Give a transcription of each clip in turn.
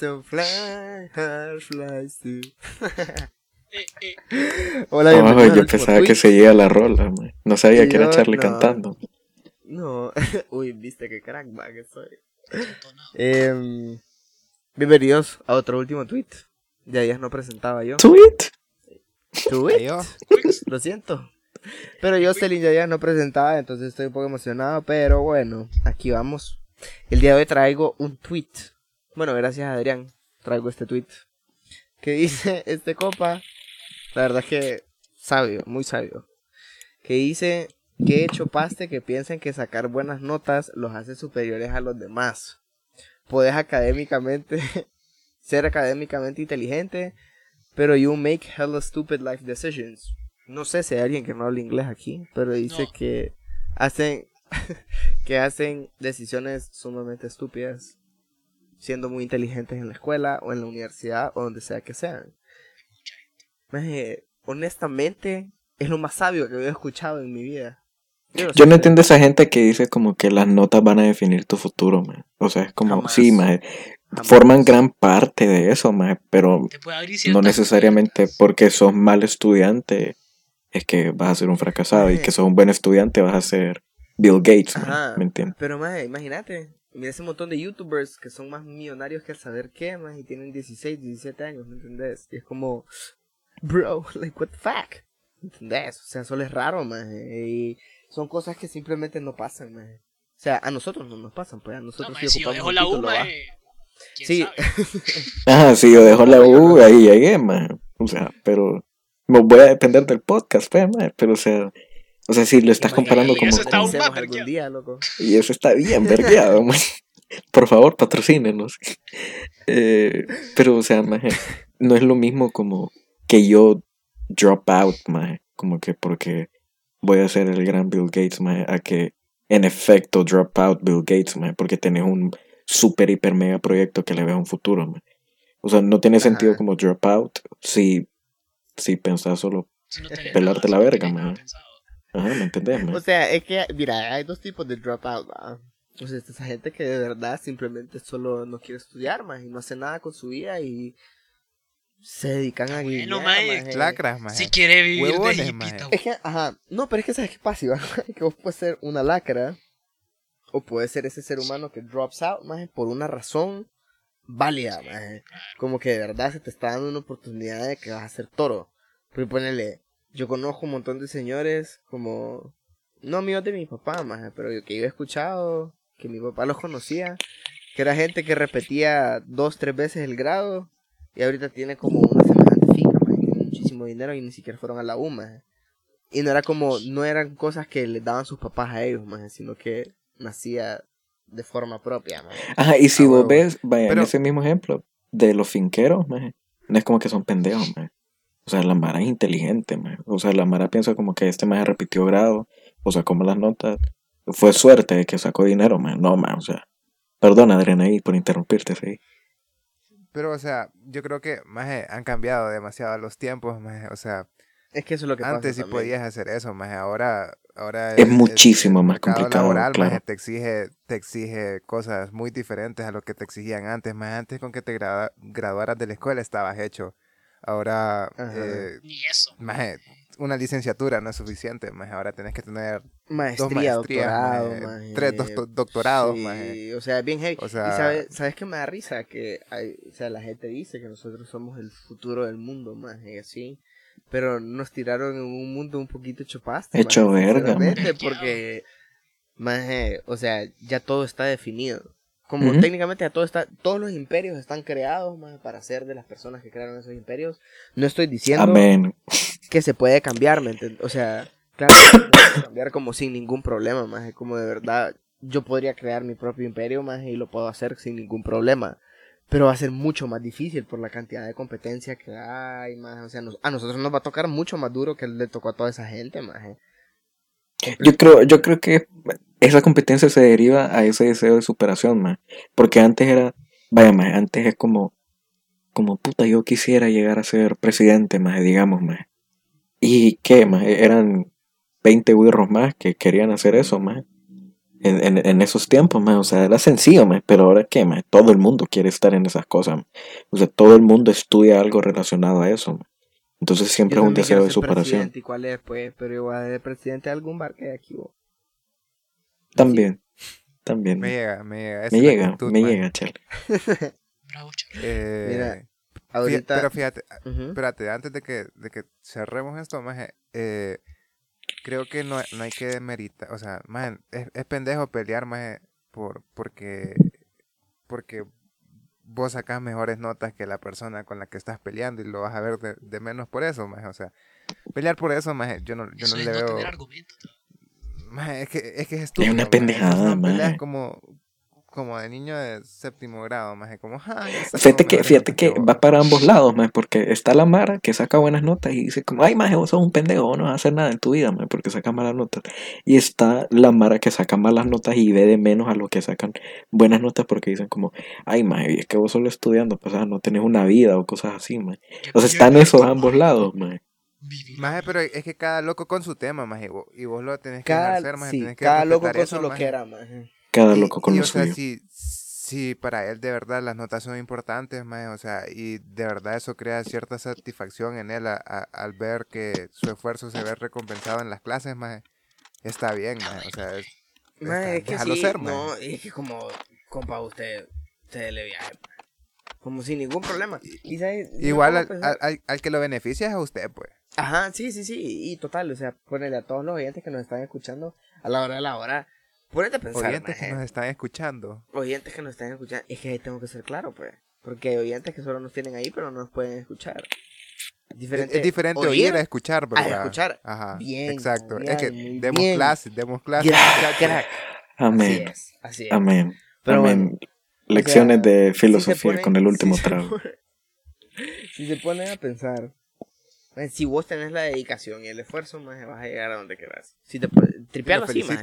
so fly, hard flies too. Eh, eh. Hola, Oh, bienvenidos yo pensaba que tweet. seguía la rola, man. No sabía que era Charlie no. cantando. No, uy, viste que crack que soy. Em, bienvenidos a otro último tweet. Ya días no presentaba yo. Tweet. Tweet. Lo siento. Pero yo, Celin, ya días no presentaba, entonces estoy un poco emocionado. Pero bueno, aquí vamos. El día de hoy traigo un tweet. Bueno, gracias a Adrián, traigo este tweet. Que dice este copa. La verdad es que sabio, muy sabio. Que dice que he hecho paste que piensen que sacar buenas notas los hace superiores a los demás. Puedes académicamente ser académicamente inteligente, pero you make hella stupid life decisions. No sé si hay alguien que no habla inglés aquí, pero dice No. que hacen que hacen decisiones sumamente estúpidas siendo muy inteligentes en la escuela o en la universidad o donde sea que sean. Maje, honestamente, es lo más sabio que he escuchado en mi vida. Yo no entiendo esa gente que dice como que las notas van a definir tu futuro, man. O sea, es como, Jamás. sí. Jamás. Forman gran parte de eso. Pero no necesariamente porque sos mal estudiante es que vas a ser un fracasado. Y Maje. que sos un buen estudiante vas a ser Bill Gates, ¿Me entiendes? Pero más, imagínate, mira ese montón de youtubers que son más millonarios que el saber qué, más y tienen 16, 17 años, ¿me entendés? Y es como, bro, like what the fuck, ¿me entendés? O sea, solo es raro, más, y son cosas que simplemente no pasan, más. O sea, a nosotros no nos pasan, pues a No, nosotros maje, sí si yo dejo un la U, ¿quién Sí? Ajá, sí, yo dejo la No, U, no. ahí llegué, man. O sea, pero voy a depender del podcast, pues, man. Pero, o sea, o sea, si lo estás comparando como... eso está aún Comencemos más algún día, loco. Y eso está bien, vergueado, man. Por favor, patrocínenos. Eh, pero, o sea, maje, no es lo mismo como que yo drop out, maje, como que porque voy a ser el gran Bill Gates, maje, a que en efecto drop out Bill Gates, maje, porque tenés un super, hiper, mega proyecto que le vea un futuro, maje. O sea, no tiene sentido Ajá. como drop out si, si pensás solo, Si no tenés Pelarte nada, la verga, maje. pensado. Ajá, ¿me entendés, maje? O sea, es que, mira, hay dos tipos de dropout, ¿va? O sea, esta gente que de verdad simplemente solo no quiere estudiar más y no hace nada con su vida y se dedican a Bueno, guiñar, mae, maje. lacras, maje. Si quiere vivir Huevones, de maje. hipita, Es que, ajá, no, pero es que sabes qué pasa, Iván? que vos puedes ser una lacra o puedes ser ese ser humano que drops out, más por una razón válida, maje. Como que de verdad se te está dando una oportunidad de que vas a ser toro. Pero ponele, yo conozco un montón de señores como, no amigos de mi papá, maje, pero yo- que yo he escuchado, que mi papá los conocía, que era gente que repetía dos, tres veces el grado y ahorita tiene como una semejante finca, tiene muchísimo dinero y ni siquiera fueron a la U, maje. Y no era como, no eran cosas que les daban sus papás a ellos, maje, sino que nacía de forma propia, maje. Ajá, y si Ah, vos ves, vaya, Pero- en ese mismo ejemplo, de los finqueros, maje, no es como que son pendejos, maje. O sea, la Mara es inteligente, maje. O sea, la Mara piensa como que este maje repitió grado, o sea, como las notas. Fue suerte de que sacó dinero, maje. No, maje, o sea. Perdona, Adriana, ahí por interrumpirte, sí. Pero, o sea, yo creo que, maje, han cambiado demasiado los tiempos, maje. O sea, Es que eso es lo que pasa antes sí también. podías hacer eso, maje. Ahora, ahora Es muchísimo el más complicado, laboral, claro. maje, te exige, te exige cosas muy diferentes a lo que te exigían antes. Más antes con que te grada- graduaras de la escuela estabas hecho. Ahora, eh, Ni eso. maje, una licenciatura no es suficiente, maje. Ahora tenés que tener dos Maestría, maestrías, doctorado, maje, maje. tres docto- doctorados, Sí, maje. o sea, es bien heavy. O y sea- sabes, ¿sabes qué me da risa? Que hay, o sea, la gente dice que nosotros somos el futuro del mundo, más y así. Pero nos tiraron en un mundo un poquito hecho pasta. Hecho maje, verga. Porque, maje, o sea, ya todo está definido. Como técnicamente ya todo está, todos los imperios están creados, para ser de las personas que crearon esos imperios. No estoy diciendo Amén. que se puede cambiar, ¿me entiendes? O sea, claro, se puede cambiar como sin ningún problema, más como de verdad, yo podría crear mi propio imperio, más y lo puedo hacer sin ningún problema. Pero va a ser mucho más difícil por la cantidad de competencia que hay, más, o sea, nos- a nosotros nos va a tocar mucho más duro que le tocó a toda esa gente, más. Yo creo, yo creo que esa competencia se deriva a ese deseo de superación, man. Porque antes era, vaya, man, antes es como, como puta, yo quisiera llegar a ser presidente, más, digamos, más. ¿Y qué, más? Eran 20 birros más que querían hacer eso, más. En, en, esos tiempos, maje, o sea, era sencillo, maje, pero ahora qué, maje, todo el mundo quiere estar en esas cosas. O sea, todo el mundo estudia algo relacionado a eso. Entonces siempre es un deseo de superación. presidente, ¿Y cuál es, pues? Pero igual de presidente de algún bar que hay aquí, vos. También, también. Me Me, llega, me llega. esa es la llega, actitud, me maje. llega, chale. Eh, Mira, Ahorita. Pero fíjate, Ujú. espérate, antes de que, de que cerremos esto, maje, eh, creo que no, no hay que demeritar, o sea, maje, es, es pendejo pelear, maje, por, porque, porque vos sacás mejores notas que la persona con la que estás peleando y lo vas a ver de, de menos por eso, maje, o sea, pelear por eso, maje, yo no, yo Eso no es le no veo... tener. Maje, es que es, que es estúpido. una maje. pendejada, peleas maje. como, como de niño de séptimo grado, maje, como, ay, saco Fíjate que, fíjate que vos". va para ambos lados, maje, porque está la Mara que saca buenas notas y dice como, ay, maje, vos sos un pendejo, vos no vas a hacer nada en tu vida, maje, porque sacas malas notas. Y está la Mara que saca malas notas y ve de menos a los que sacan buenas notas porque dicen como, ay, maje, es que vos solo estudiando, pues ah, no tenés una vida o cosas así, maje. Yo- O sea, están esos ambos lados, maje. Maje, pero es que cada loco con su tema, maje, y vos, y vos lo tenés que Cada, ejercer, maje, sí, tenés que cada loco respetar con eso, su loquera, maje. Cada Y- loco con y, lo o sea, si, si para él de verdad las notas son importantes, maje, o sea, y de verdad eso crea cierta satisfacción en él a- a- al ver que su esfuerzo se ve recompensado en las clases, maje, está bien, maje, o sea, es- Maje, está- es que déjalo sí, ser, no, es que como, compa, usted, usted le viaje, como sin ningún problema. Y, Igual al- al- al que lo beneficia es a usted, pues. Ajá, sí, sí, sí, y total, o sea, ponele a todos los oyentes que nos están escuchando a la hora de la hora, ponete a pensar, Oyentes que nos están escuchando. oyentes que nos están escuchando, es que ahí tengo que ser claro, pues, porque hay oyentes que solo nos tienen ahí, pero no nos pueden escuchar. Es, Diferente, es diferente oír oír a escuchar, ¿verdad? escuchar. Ajá. Bien, Exacto. es que demos bien. clases, demos clases. Crack, crack. Amén, Así es, así es. amén, Pero amén. bueno, Lecciones sea, de si filosofía ponen- con el último si trago. ponen- si se ponen a pensar, si vos tenés la dedicación y el esfuerzo, más vas a llegar a donde quieras. Si te tripearlo lo así, maje.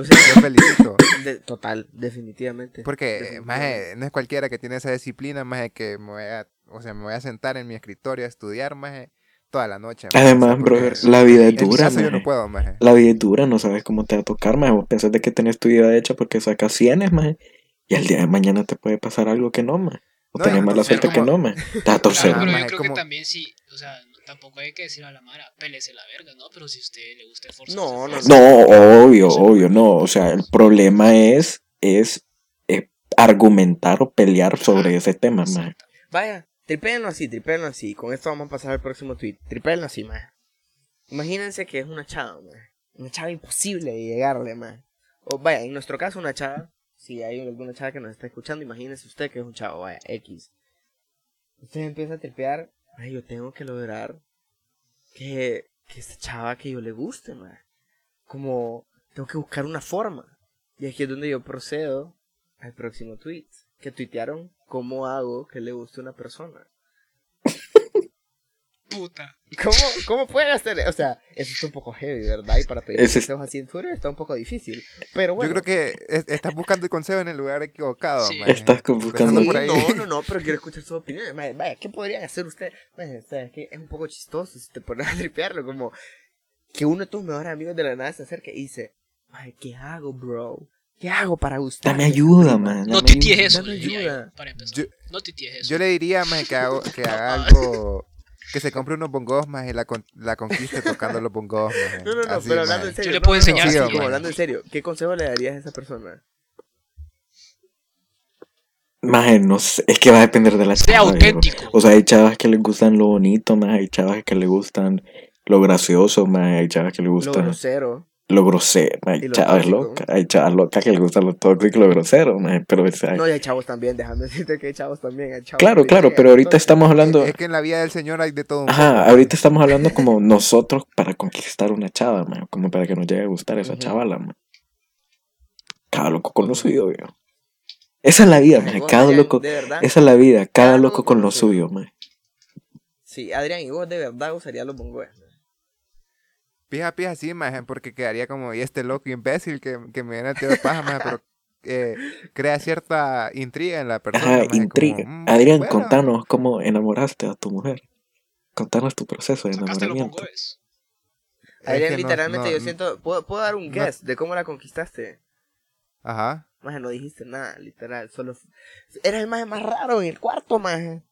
O sea, Yo felicito. de- total, definitivamente. Porque, Definitivamente. más no es cualquiera que tiene esa disciplina, más que me voy a, o sea, me voy a sentar en mi escritorio a estudiar, más toda la noche. maje. Además, O sea, porque brother, la vida es dura, caso yo maje. no puedo, maje. La vida es dura, no sabes cómo te va a tocar, maje. Vos pensás de que tenés tu vida hecha porque sacas cienes, maje. Y al día de mañana te puede pasar algo que no, maje. O No, tenés y- mala o sea, suerte que como- no, maje. Te va a torcer. Ajá, pero maje, yo creo como- que también sí, o sea, no- tampoco hay que decir a la Mara, pélese la verga, ¿no? Pero si a usted le gusta esforzarse. No, no. No, obvio, obvio, no. O sea, el problema es, es, eh, argumentar o pelear sobre ese tema. Exacto. Vaya, tripéenlo así, tripéenlo así. Con esto vamos a pasar al próximo tweet. Tripéenlo así, más. Imagínense que es una chava, man. Una chava imposible de llegarle, man. O vaya, en nuestro caso, una chava. Si hay alguna chava que nos está escuchando, imagínese usted que es un chavo, vaya, X. Usted empieza a tripear. Ay, yo tengo que lograr que, que esta chava que yo le guste, man. Como, tengo que buscar una forma. Y aquí es donde yo procedo al próximo tweet. Que tuitearon cómo hago que le guste una persona. Puta. ¿Cómo, ¿Cómo pueden hacer? O sea, eso está un poco heavy, ¿verdad? Y para pedir es- consejos así en Twitter está un poco difícil. Pero bueno. Yo creo que es- estás buscando el consejo en el lugar equivocado, Sí. Estás buscando- Sí, por ahí. no, no, no, pero quiero escuchar sus opiniones. Vaya, vaya, ¿qué podrían hacer ustedes? O sea, es que es un poco chistoso si te pones a tripearlo, como que uno de tus mejores amigos de la nada se acerca y dice, ¿qué hago, bro? ¿Qué hago para gustar? Dame ayuda, man. No dame tities ayuda. eso, Dame ayuda. yo, para empezar. Yo- no tities eso. Yo le diría, maje, que, hago, que haga algo... Que se compre unos bongos, más y la, con- la conquiste tocando los bongos, maje. No, no, no, Así, pero maje. hablando en serio. Yo le no, puedo no, no, enseñar sí, si como quiere. hablando en serio, ¿qué consejo le darías a esa persona? Maje, no sé, es que va a depender de la Sea chava. auténtico. O sea, hay chavas que les gustan lo bonito, más hay chavas que les gustan lo gracioso, más hay chavas que les Lo gustan grosero. Lo grosero, hay chavas locas, hay chavas locas que les gustan lo tóxico y lo grosero, pero o sea, No, y hay chavos también, déjame decirte que hay chavos también. Hay chavos claro, claro, pero ahorita estamos hablando, Es que en la vida del Señor hay de todo un ajá, poco. ahorita estamos hablando como nosotros para conquistar una chava, maje, como para que nos llegue a gustar esa chavala, maje. Cada loco con lo suyo, viejo. Esa es la vida, vos, cada Adrián, loco, esa es la vida, cada Cada loco con lo suyo. maje. Sí, Adrián, y vos de verdad usarías los bongos. Pija, pija, sí, maje, porque quedaría como, y este loco imbécil que, que me viene a tirar paja, maje, pero eh, crea cierta intriga en la persona. Ajá, maje, como, intriga. mm, Adrián, bueno, contanos cómo enamoraste a tu mujer. Contanos tu proceso de enamoramiento. es Adrián, que literalmente no- yo siento, ¿puedo, puedo dar un no- guess de cómo la conquistaste? Ajá. Maje, no dijiste nada, literal. Solo. Eres el maje más raro en el cuarto, maje.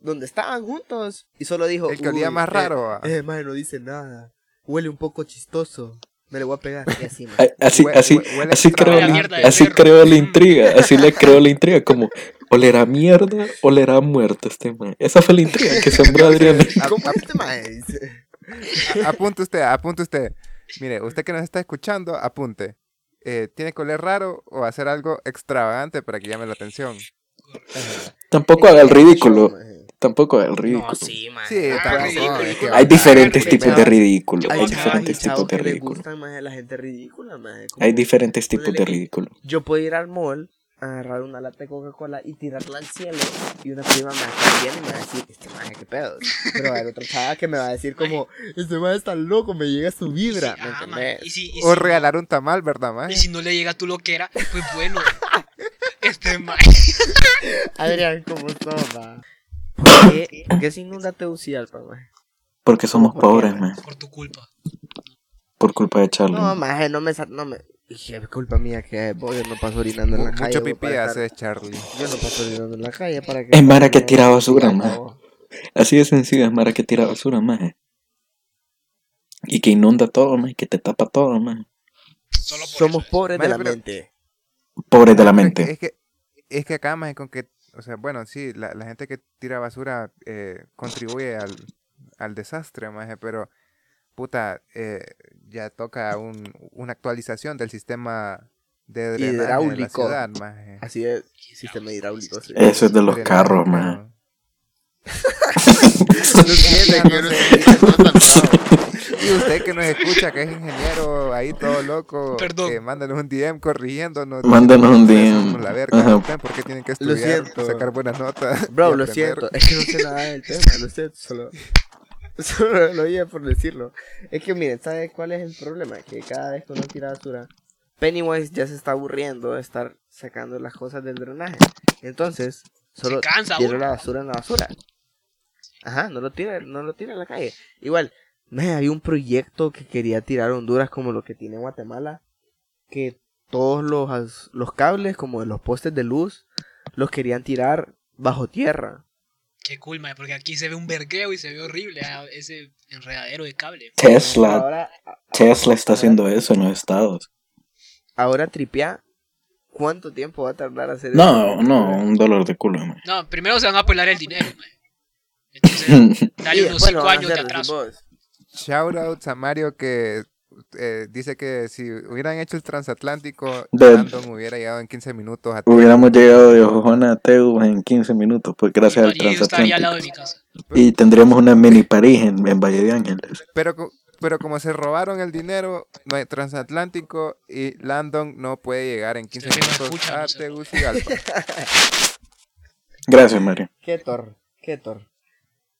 Donde estaban juntos. Y solo dijo. El que olía "Uy, más eh, raro. ah. Eh, maje, no dice nada. Huele un poco chistoso. Me le voy a pegar. Y así, Así, Hue- así, hue- huele así creo, la- así creo la intriga, así le creo la intriga, como olerá mierda, olerá muerto este man. Esa fue la intriga que sembró Adrián. A- ¿Cómo a- este apunte usted, apunte usted. Mire, usted que nos está escuchando, apunte. Eh, ¿Tiene que oler raro o hacer algo extravagante para que llame la atención? Tampoco haga el ridículo, Maje. Tampoco el ridículo. No, sí, maje. Sí, Ah, ridículo. es Hay diferentes Ah, tipos de ridículo, Hay y diferentes tipos de ridículo. la gente ridícula, maje. Hay diferentes tipos de ridículo. Yo puedo ir al mall, agarrar una lata de Coca-Cola y tirarla al cielo. Y una prima me va a estar viendo y me va a decir, este maje, qué pedo. Pero hay otra chava que me va a decir como, este maje está loco, me llega su vibra. Sí, ¿me ah, entendés? maje, y si, y O si- regalar un tamal, ¿verdad, Y maje? si no le llega tu loquera, pues bueno. Este man. Adrián, ¿cómo estás, va? ¿Por qué, ¿Por qué se inunda Tegucigalpa, maje? Porque somos ¿Por qué, pobres, man? man, Por tu culpa. por culpa de Charlie. No, maje, no me... No me... Dije, es culpa mía que voy, yo no paso orinando en la calle. Mucho pipí para estar- hace Charlie. Yo no paso orinando en la calle para que... Es Mara que tira basura, maje. Así de sencillo, es Mara que tira basura, más. Y que inunda todo, más, que te tapa todo. Solo por Somos eso. pobres de Maje, la pero- mente. Pobres de la mente. que- Es que, es que acá, maje, con que... O sea, bueno, sí, la, la gente que tira basura eh, contribuye al, al desastre, maje, pero... Puta, eh, ya toca un, una actualización del sistema de drenaje de la Hidráulico. ciudad, maje. Así es, sistema hidráulico. sí. Eso es de los Drenaje, carros, no no bravo. Y usted que nos escucha, que es ingeniero ahí todo loco, Perdón. eh, mándanos un DM corrigiéndonos. Mándanos un DM. "Somos La verga, Ajá. ¿ustedes ¿por qué tienen que Lo estudiar, sacar buenas notas? Bro, lo siento, es que no sé nada del tema, lo siento, solo, solo lo oía por decirlo. Es que miren, ¿sabes cuál es el problema? Que cada vez que uno tira basura, Pennywise ya se está aburriendo de estar sacando las cosas del drenaje. Entonces, solo cansa tira la basura en la basura. Ajá, no lo tira, no lo tira en la calle. Igual, me había un proyecto que quería tirar a Honduras como lo que tiene Guatemala, que todos los, los cables, como de los postes de luz, los querían tirar bajo tierra. Qué cool, man, porque aquí se ve un vergueo y se ve horrible ah, ese enredadero de cable. Tesla, Ahora, Tesla está haciendo eso en los estados. ahora tripea. ¿Cuánto tiempo va a tardar hacer No, eso? no, un dolor de culo, man. No, primero se van a pelar el dinero, man. Entonces, dale unos después 5 lo van a años de atraso. Shoutouts a Mario que eh, dice que si hubieran hecho el transatlántico, De- Brandon hubiera llegado en 15 minutos a Hubiéramos llegado de Ojona a Teu en 15 minutos, pues gracias al Y yo estaría al lado de transatlántico. mi casa. Y tendríamos una mini París en, en Valle de Ángeles. Pero, pero como se robaron el dinero, no hay transatlántico y Landon no puede llegar en 15 Es que no minutos a. Tegucigalpa. Gracias, Mario. Qué tor, qué tor.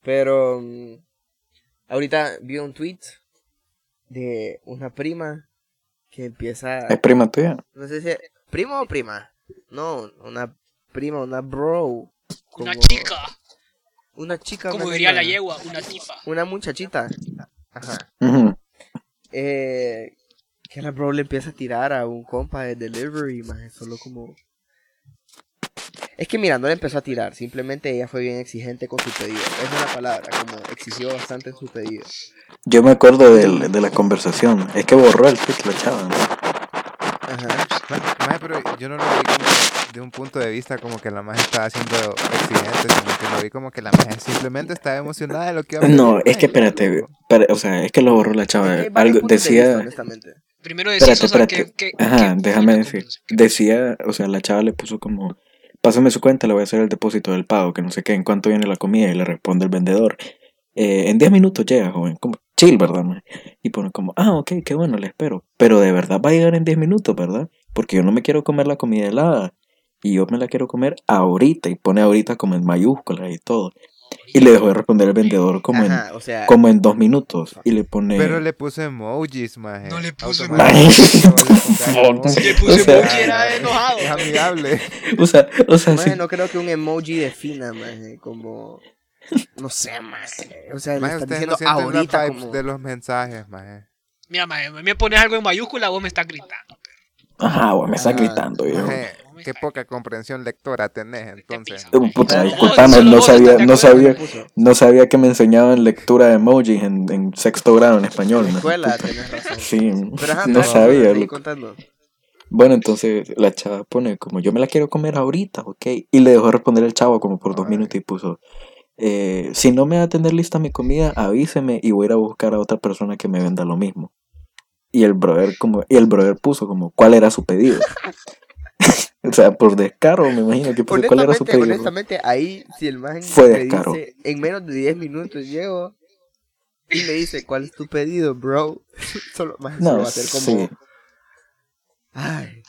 Pero mm, ahorita vi un tweet de una prima que empieza, ¿Es prima tuya? no sé si primo o prima. No, una prima, una bro. Una chica, Una chica. como una diría la yegua, una tifa. Una muchachita. Ajá. Ujú. Eh, que la bro le empieza a tirar a un compa de delivery, más solo como... Es que mira, no le empezó a tirar, simplemente ella fue bien exigente con su pedido. Esa es la palabra, como exigió bastante en su pedido. Yo me acuerdo del- de la conversación. Es que borró el tweet la chava. ¿no? Ajá. Ma- Maje, pero yo no lo vi como de un punto de vista como que la maje estaba siendo exigente, sino que lo vi como que la maje simplemente estaba emocionada de lo que iba a No, es que espérate. o sea, es que lo borró la Es chava. que Algo de vista, decía. Primero decís, Espérate, o sea, espérate. que, que- Ajá, que- déjame decir. Decía, o sea, la chava le puso como, pásame su cuenta, le voy a hacer el depósito del pago, que no sé qué, en cuánto viene la comida, y le responde el vendedor. "Eh, en 10 minutos llega, joven. Como, chill, ¿verdad? ma?" Y pone como, ah, ok, qué bueno, le espero. Pero de verdad va a llegar en 10 minutos, ¿verdad? Porque yo no me quiero comer la comida helada. Y yo me la quiero comer ahorita. Y pone ahorita como en mayúsculas y todo. Y le dejó de responder el vendedor como en Ajá, o sea, como en dos minutos. Y le pone. Pero le puso emojis, maje. No le puso Automáticamente emojis. le. Si le puse O sea- emoji era enojado. Es amigable. O sea, o sea, maje, sí. no creo que un emoji defina, maje, como... No sé, maje. O sea, le Maje, están ustedes diciendo no sienten ahorita como... de los mensajes, maje. Mira, maje, me pones algo en mayúscula, vos me estás gritando. Ajá, güey, me está Ajá. gritando, yo. Qué poca comprensión lectora tenés, Te entonces. Puta, No, disculpame, no sabía, no sabía, no sabía que me enseñaban lectura de emojis en, en sexto grado en español. En escuela, tenés razón. Sí, no sabía. Bueno, entonces la chava pone como yo me la quiero comer ahorita, ok. Y le dejó responder el chavo como por dos Ay. minutos y puso, eh, si no me va a tener lista mi comida, avíseme y voy a ir a buscar a otra persona que me venda lo mismo. Y el brother como, y el brother puso como, ¿cuál era su pedido? o sea, por descaro me imagino que puso, ¿cuál era su pedido? honestamente, ahí si el man Fue te descaro. dice, en menos de 10 minutos llego y me dice, ¿cuál es tu pedido, bro? solo más No, va a ser como, sí. ay,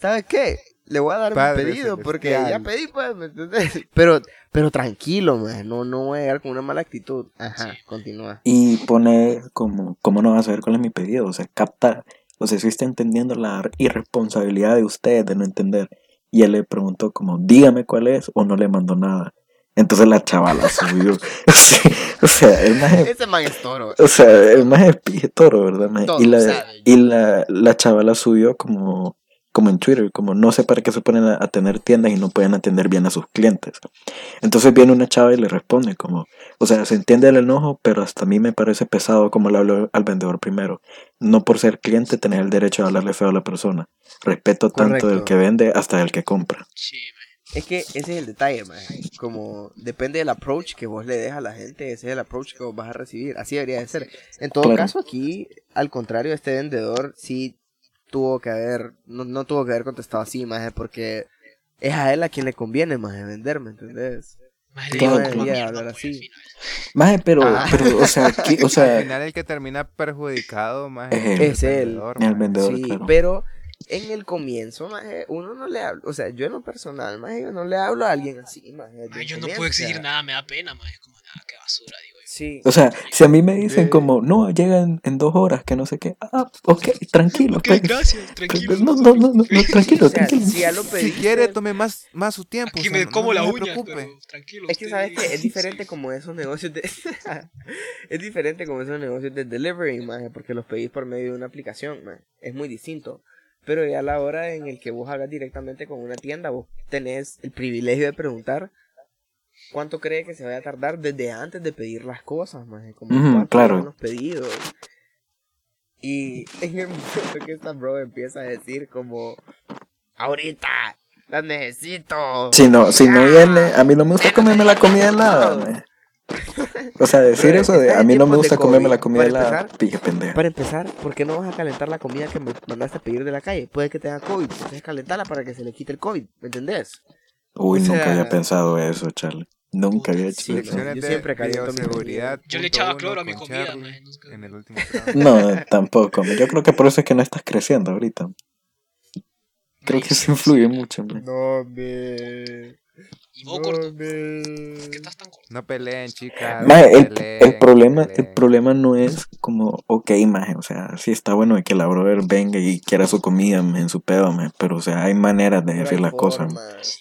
¿sabes qué? Le voy a dar Padre mi pedido porque ya pedí, pues, ¿me entendés? Pero, pero tranquilo, man, no, no voy a llegar con una mala actitud. Ajá, Sí. continúa. Y pone como, ¿cómo no vas a saber cuál es mi pedido? O sea, capta, o sea, si está entendiendo la irresponsabilidad de usted de no entender. Y él le preguntó como, dígame cuál es, o no le mandó nada. Entonces la chavala subió. Sí, o sea, el más Ese man es toro. o sea, el más es toro, ¿verdad? Todo y la, sabe. y la, la chavala subió como, como en Twitter, como no sé para qué se ponen a, a tener tiendas y no pueden atender bien a sus clientes. Entonces viene una chava y le responde como, o sea, se entiende el enojo, pero hasta a mí me parece pesado como le hablo al vendedor primero. No por ser cliente tenés el derecho de hablarle feo a la persona. Respeto tanto del que vende hasta del que compra. Sí. Es que ese es el detalle, man. Como depende del approach que vos le des a la gente, ese es el approach que vos vas a recibir. Así debería de ser. En todo Claro. caso, aquí, al contrario, este vendedor sí tuvo que haber, no, no tuvo que haber contestado así, más porque es a él a quien le conviene más vender, ¿me entendés? Maje, debería hablar así. al. Maje, pero, Ah. pero, o sea, ¿qué- o Al sea, final el que termina perjudicado más Es él. vendedor, El maje. vendedor. Sí, claro. pero en el comienzo, maje, uno no le habla, o sea, yo en lo personal, maje, yo no le hablo a alguien así, maje, el yo no puedo exigir nada, me da pena, maje. Es como, nada, qué basura, digo yo. Sí. O sea, si a mí me dicen Eh. como, no, llegan en dos horas, que no sé qué, ah, ok, tranquilo. Ok, pues. gracias, tranquilo. No, no, no, no, no, tranquilo, O sea, tranquilo. si ya lo Si pediste, quiere, tome más, más su tiempo. Aquí o sea, me no- como no la se uña, preocupe. pero tranquilo. Es que sabes que es diferente Sí. como esos negocios de es diferente como esos negocios de delivery, maje, porque los pedís por medio de una aplicación, maje. es muy distinto. Pero ya a la hora en el que vos hagas directamente con una tienda, vos tenés el privilegio de preguntar cuánto cree que se vaya a tardar desde antes de pedir las cosas, maje, como Ujú, cuánto claro. los pedidos. Y en el momento que esta bro empieza a decir como ahorita las necesito. Si no, si no viene, a mí no me gusta comerme la comida helada. O sea, decir eso de a mí no me de gusta comerme la comida para helada, empezar. pije pendeja. Para empezar, ¿por qué no vas a calentar la comida que me mandaste a pedir de la calle? Puede que tenga COVID, entonces calentarla para que se le quite el COVID, ¿me entendés? Uy, o nunca había pensado eso, Charlie. Nunca había hecho Sí, eso. Yo de siempre caliento mi bioseguridad. Yo le echaba cloro a mi comida, En el último programa. No, tampoco. Yo creo que por eso es que no estás creciendo ahorita. Creo que eso influye mucho, man. No, me... Y vos, corto. me... ¿Por qué estás tan corto? No peleen, chicas. No el, peleen, el problema, no el peleen. problema no es como, ok, maje, o sea, sí está bueno de que la brother venga y quiera su comida en su pedo, maje, pero o sea, hay maneras de decir las cosas.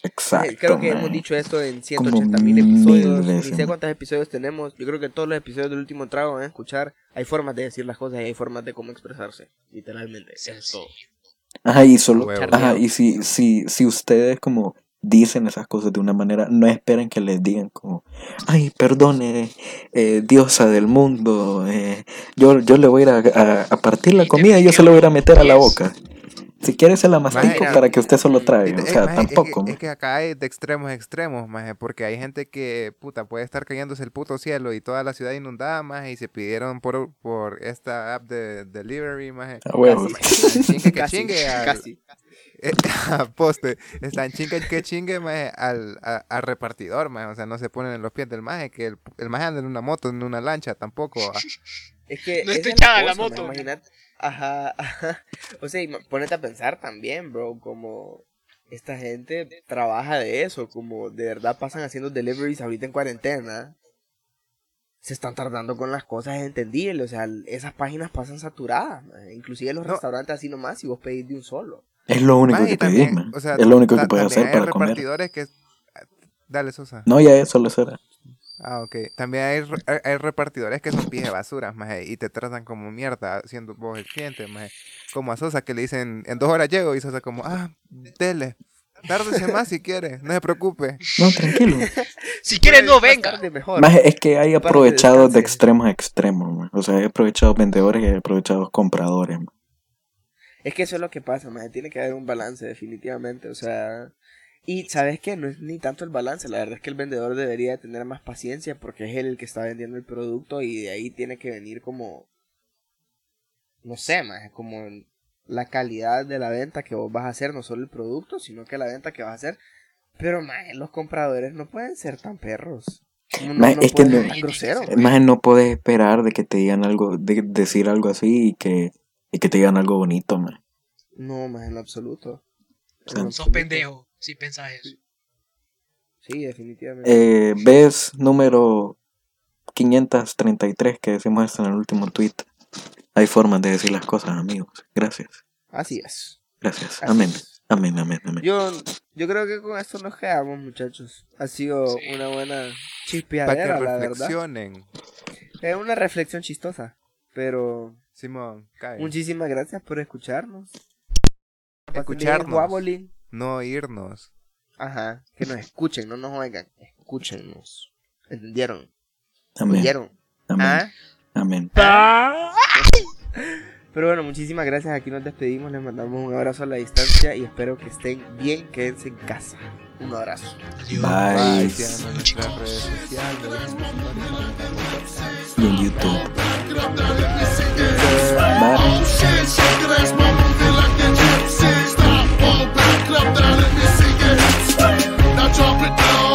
Exacto. Creo que hemos dicho esto en Como 180 mil episodios. Ni veces, sé ¿no? cuántos episodios tenemos. Yo creo que todos los episodios del último trago a escuchar. Hay formas de decir las cosas y hay formas de cómo expresarse. Literalmente. Eso es todo. Ajá, y solo, ajá, y si, si, si ustedes como dicen esas cosas de una manera, no esperen que les digan como, ay, perdone, eh, diosa del mundo, eh, yo, yo le voy a ir a, a- a partir la comida y yo se la voy a meter a la boca. Si quiere se la mastico Maje, para que usted solo traiga, o sea, maje, es que- tampoco. Es que, acá hay de extremos a extremos, maje, porque hay gente que, puta, puede estar cayéndose el puto cielo y toda la ciudad inundada, maje, y se pidieron por, por esta app de delivery, maje. A huevo. Casi. Chingue que Casi, chingue al- casi. Eh, a poste, están chingue que chingue, maje, al, a- al repartidor, maje, o sea, no se ponen en los pies del maje, que el, el maje anda en una moto, en una lancha, tampoco. ah. Es que No está es echada la moto. man, Imagínate. Ajá, ajá. O sea, ponete a pensar también, bro, como esta gente trabaja de eso, como de verdad pasan haciendo deliveries ahorita en cuarentena. Se están tardando con las cosas, es entendible. O sea, esas páginas pasan saturadas, man. inclusive los No. restaurantes así nomás, si vos pedís de un solo. Es lo único Maje, que pedís, man. o sea, es lo único que puedes hacer hay para comer. repartidores que... Dale, Sosa. No, ya eso lo será. Ah, ok. También hay, re- hay- repartidores que son pies de basuras, maje, y te tratan como mierda, siendo vos el cliente, maje. Como a Sosa que le dicen, en dos horas llego, y Sosa como, ah, dele, tárdese más si quiere, no se preocupe. No, tranquilo. Si quiere, no venga. Maje, es que hay aprovechados de extremos a extremos, maje. O sea, hay aprovechados vendedores y hay aprovechados compradores, maje. Es que eso es lo que pasa, maje. Tiene que haber un balance, definitivamente. O sea. Y sabes qué, no es ni tanto el balance. La verdad es que el vendedor debería de tener más paciencia porque es él el que está vendiendo el producto y de ahí tiene que venir como. No sé, maje, como la calidad de la venta que vos vas a hacer, no solo el producto, sino que la venta que vas a hacer. Pero, maje, los compradores no pueden ser tan perros. No, Maje, no es que pueden no- ser tan groseros. Maje, no puedes esperar de que te digan algo, de decir algo así y que, y que te digan algo bonito, maje. No, más en lo absoluto. En Sí. lo Sos absoluto. pendejo si pensás eso. Sí, definitivamente. Eh, ves número 533 que decimos esto en el último tweet. Hay formas de decir las cosas, amigos. Gracias. Así es. Gracias. así Amén. es. Amén, amén, amén. Yo, yo creo que con esto nos quedamos, muchachos. Ha sido Sí. una buena Para que chispeadera, la verdad. reflexionen. Es una reflexión chistosa. Pero Simón, cae. muchísimas gracias por escucharnos. Escucharnos. Guabolín. No irnos. Ajá. Que nos escuchen, no nos oigan. Escúchenos. ¿Entendieron? Amén. ¿Oyeron? Amén. ¿Ah? Amén. Pero bueno, muchísimas gracias. Aquí nos despedimos. Les mandamos un abrazo a la distancia y espero que estén bien. Quédense en casa. Un abrazo. Adiós. Bye. Bye, sociales. Y en YouTube. Back let me shake it ass, mama, feel like the gypsy. Stop, back let me see. Now drop it down.